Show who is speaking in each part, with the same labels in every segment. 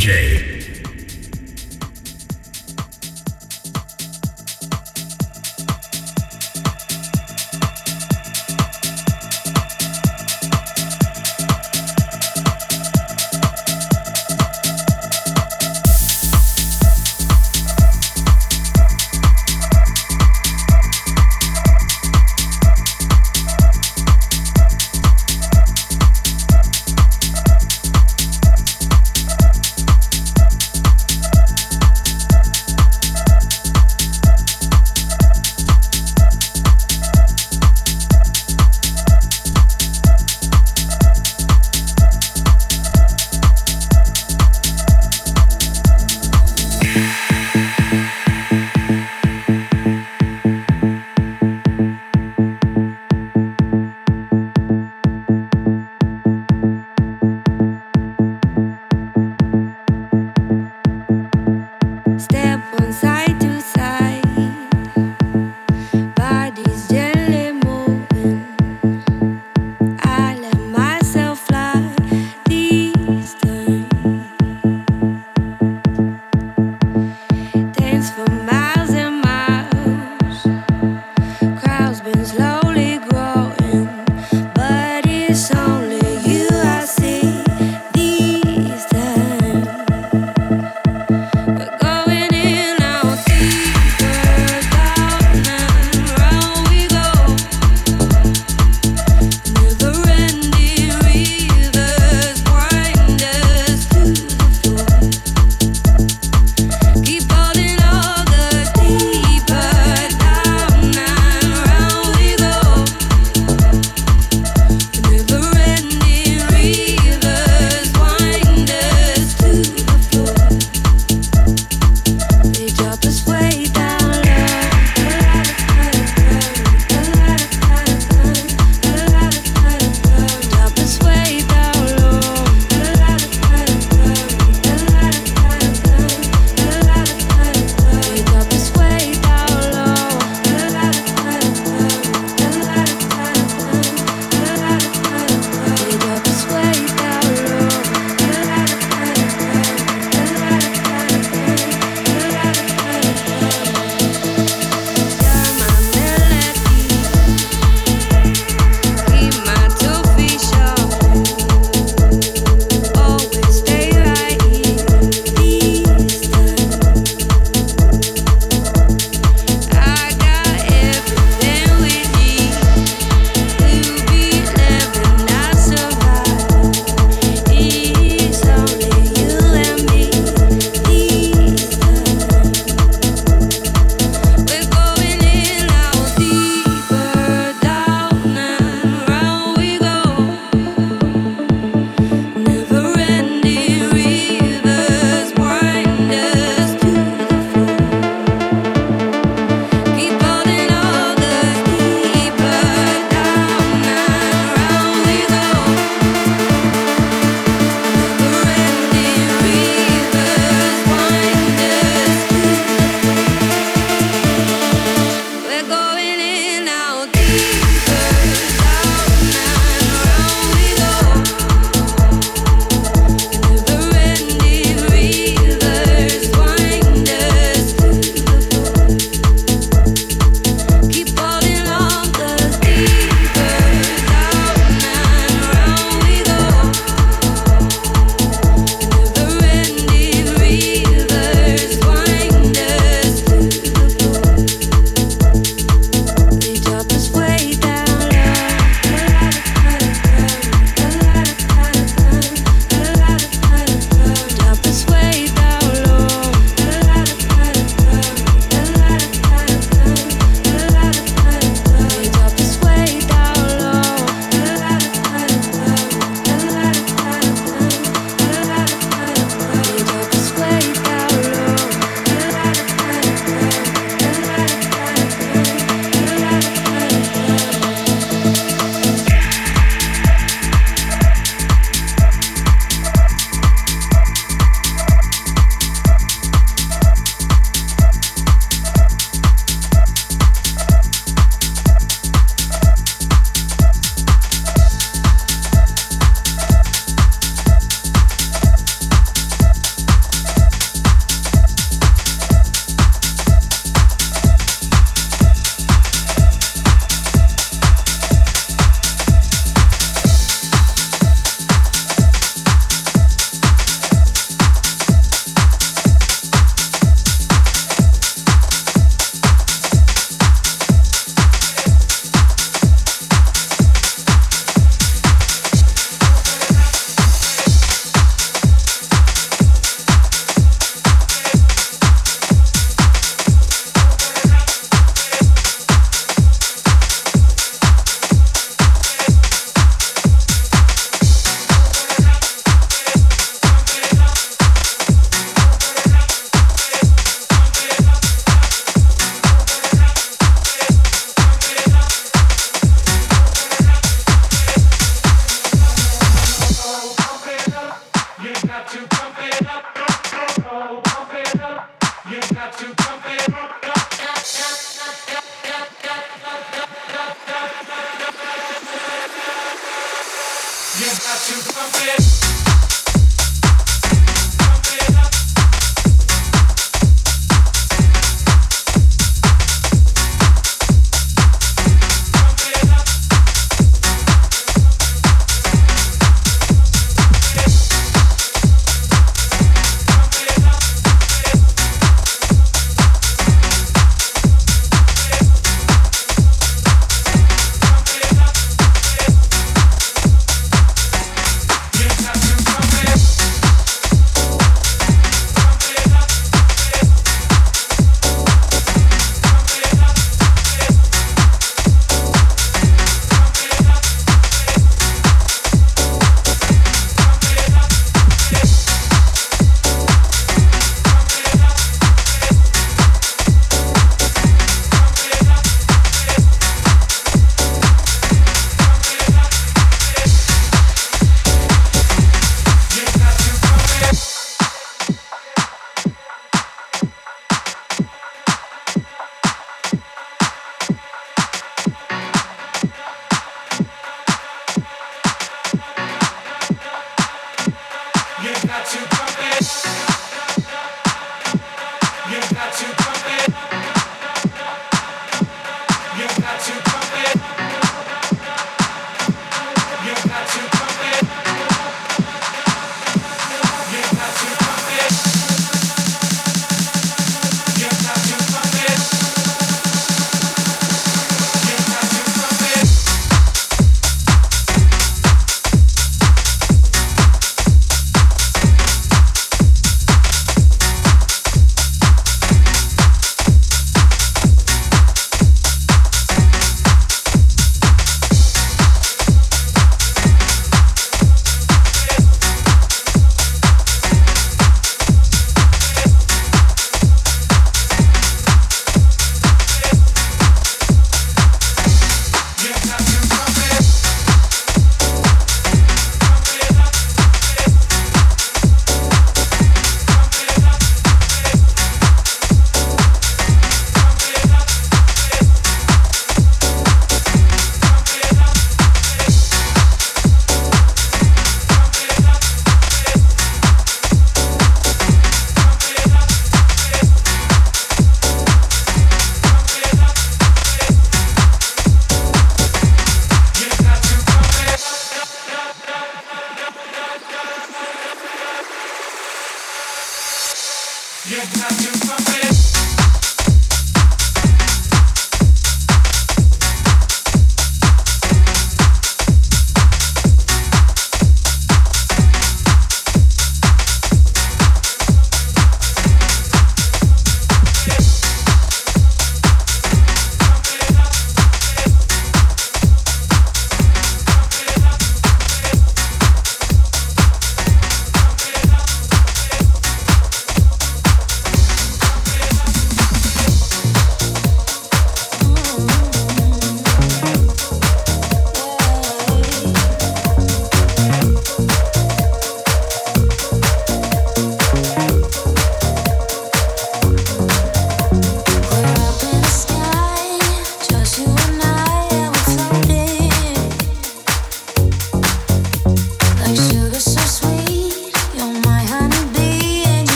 Speaker 1: DJ.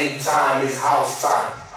Speaker 2: end
Speaker 3: time is house time.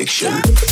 Speaker 4: addiction.